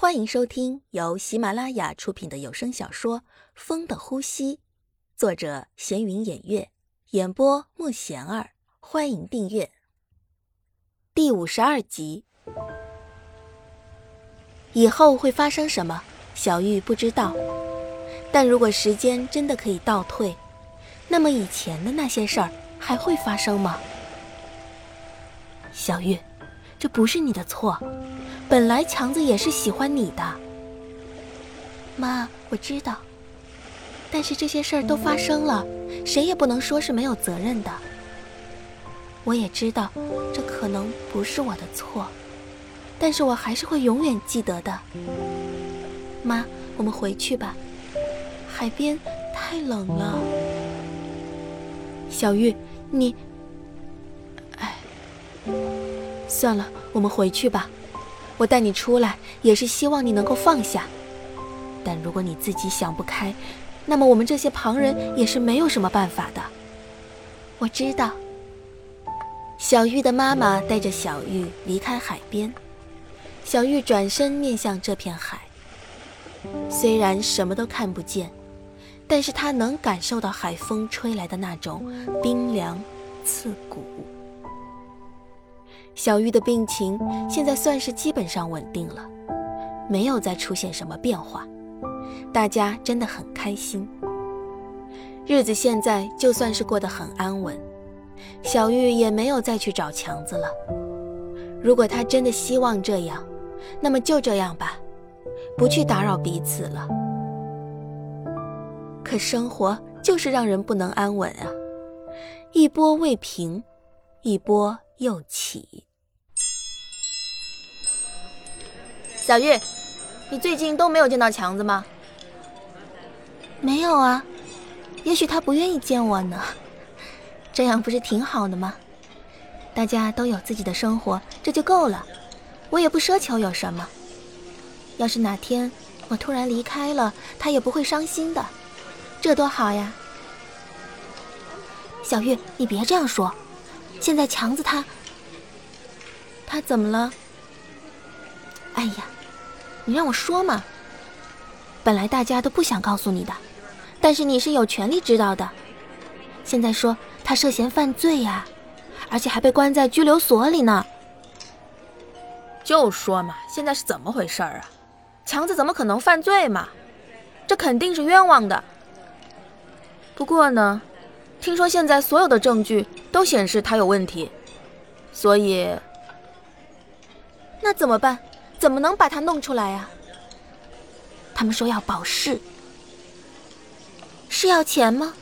欢迎收听由喜马拉雅出品的有声小说《风的呼吸》，作者闲云掩月，演播莫贤儿。欢迎订阅第五十二集。以后会发生什么，小玉不知道。但如果时间真的可以倒退，那么以前的那些事儿还会发生吗？小玉，这不是你的错。本来强子也是喜欢你的，妈，我知道。但是这些事儿都发生了，谁也不能说是没有责任的。我也知道，这可能不是我的错，但是我还是会永远记得的。妈，我们回去吧，海边太冷了。小玉，你，哎，算了，我们回去吧。我带你出来，也是希望你能够放下。但如果你自己想不开，那么我们这些旁人也是没有什么办法的。我知道。小玉的妈妈带着小玉离开海边，小玉转身面向这片海。虽然什么都看不见，但是她能感受到海风吹来的那种冰凉刺骨。小玉的病情现在算是基本上稳定了，没有再出现什么变化，大家真的很开心。日子现在就算是过得很安稳，小玉也没有再去找强子了。如果他真的希望这样，那么就这样吧，不去打扰彼此了。可生活就是让人不能安稳啊，一波未平，一波又起。小玉，你最近都没有见到强子吗？没有啊，也许他不愿意见我呢。这样不是挺好的吗？大家都有自己的生活，这就够了。我也不奢求有什么。要是哪天我突然离开了，他也不会伤心的，这多好呀！小玉，你别这样说。现在强子他……他怎么了？哎呀！你让我说嘛。本来大家都不想告诉你的，但是你是有权利知道的。现在说他涉嫌犯罪呀，而且还被关在拘留所里呢。就说嘛，现在是怎么回事儿啊？强子怎么可能犯罪嘛？这肯定是冤枉的。不过呢，听说现在所有的证据都显示他有问题，所以那怎么办？怎么能把他弄出来呀？他们说要保释，是要钱吗？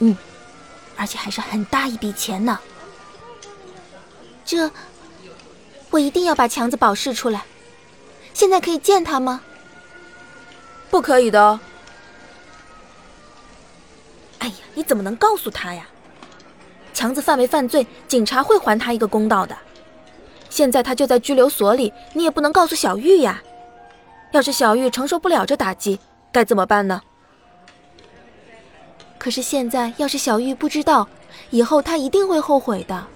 嗯，而且还是很大一笔钱呢。这，我一定要把强子保释出来。现在可以见他吗？不可以的。哎呀，你怎么能告诉他呀？强子犯没犯罪，警察会还他一个公道的。现在他就在拘留所里，你也不能告诉小玉呀。要是小玉承受不了这打击，该怎么办呢？可是现在要是小玉不知道，以后他一定会后悔的。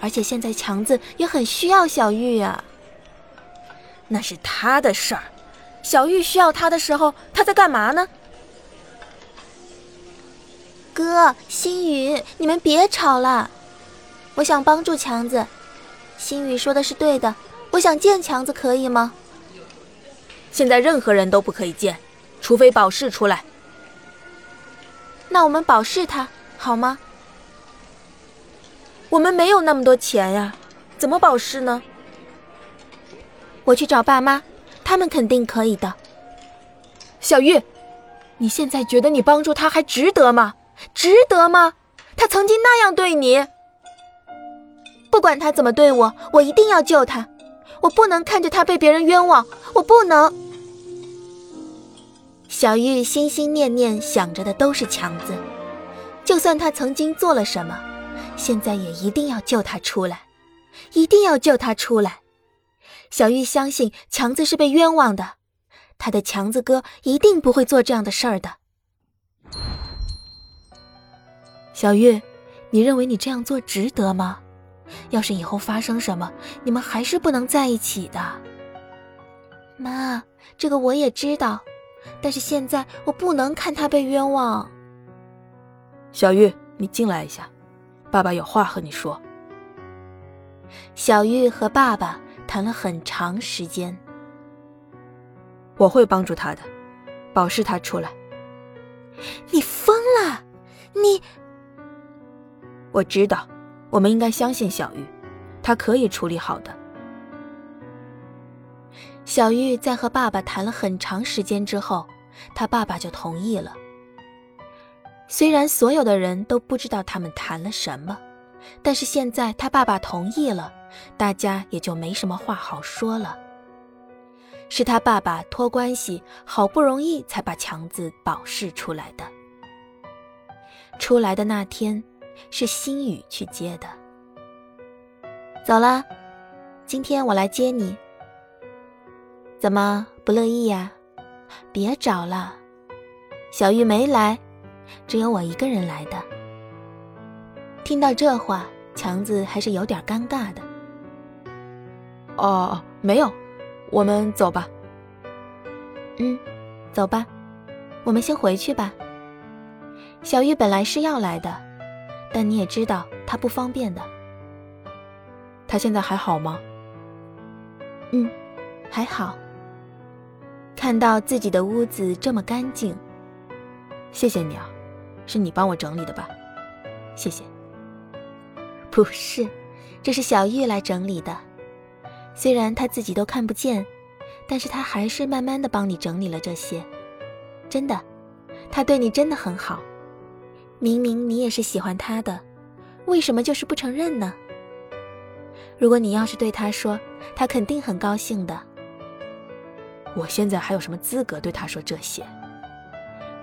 而且现在强子也很需要小玉呀。那是他的事儿，小玉需要他的时候，他在干嘛呢？哥，心雨，你们别吵了，我想帮助强子。心雨说的是对的，我想见强子，可以吗？现在任何人都不可以见，除非保释出来。那我们保释他好吗？我们没有那么多钱呀，怎么保释呢？我去找爸妈，他们肯定可以的。小玉，你现在觉得你帮助他还值得吗？值得吗？他曾经那样对你。不管他怎么对我，我一定要救他。我不能看着他被别人冤枉，我不能。小玉心心念念想着的都是强子，就算他曾经做了什么，现在也一定要救他出来，一定要救他出来。小玉相信强子是被冤枉的，他的强子哥一定不会做这样的事儿的。小玉，你认为你这样做值得吗？要是以后发生什么，你们还是不能在一起的。妈，这个我也知道，但是现在我不能看他被冤枉。小玉，你进来一下，爸爸有话和你说。小玉和爸爸谈了很长时间。我会帮助他的，保释他出来。你疯了！你，我知道，我们应该相信小玉，她可以处理好的。小玉在和爸爸谈了很长时间之后，他爸爸就同意了。虽然所有的人都不知道他们谈了什么，但是现在他爸爸同意了，大家也就没什么话好说了。是他爸爸托关系，好不容易才把强子保释出来的。出来的那天，是心雨去接的。走了，今天我来接你。怎么不乐意呀？别找了，小玉没来，只有我一个人来的。听到这话，强子还是有点尴尬的。哦，没有，我们走吧。嗯，走吧，我们先回去吧。小玉本来是要来的，但你也知道他不方便的。他现在还好吗？嗯，还好。看到自己的屋子这么干净，谢谢你啊，是你帮我整理的吧？谢谢。不是，这是小玉来整理的。虽然她自己都看不见，但是她还是慢慢的帮你整理了这些。真的，她对你真的很好。明明你也是喜欢他的，为什么就是不承认呢？如果你要是对他说，他肯定很高兴的。我现在还有什么资格对他说这些？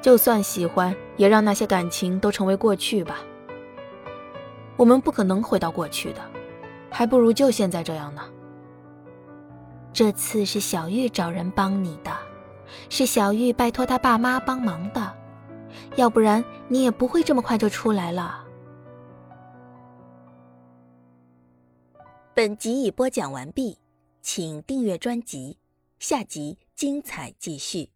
就算喜欢，也让那些感情都成为过去吧。我们不可能回到过去的，还不如就现在这样呢。这次是小玉找人帮你的，是小玉拜托他爸妈帮忙的，要不然你也不会这么快就出来了。本集已播讲完毕，请订阅专辑。下集精彩继续。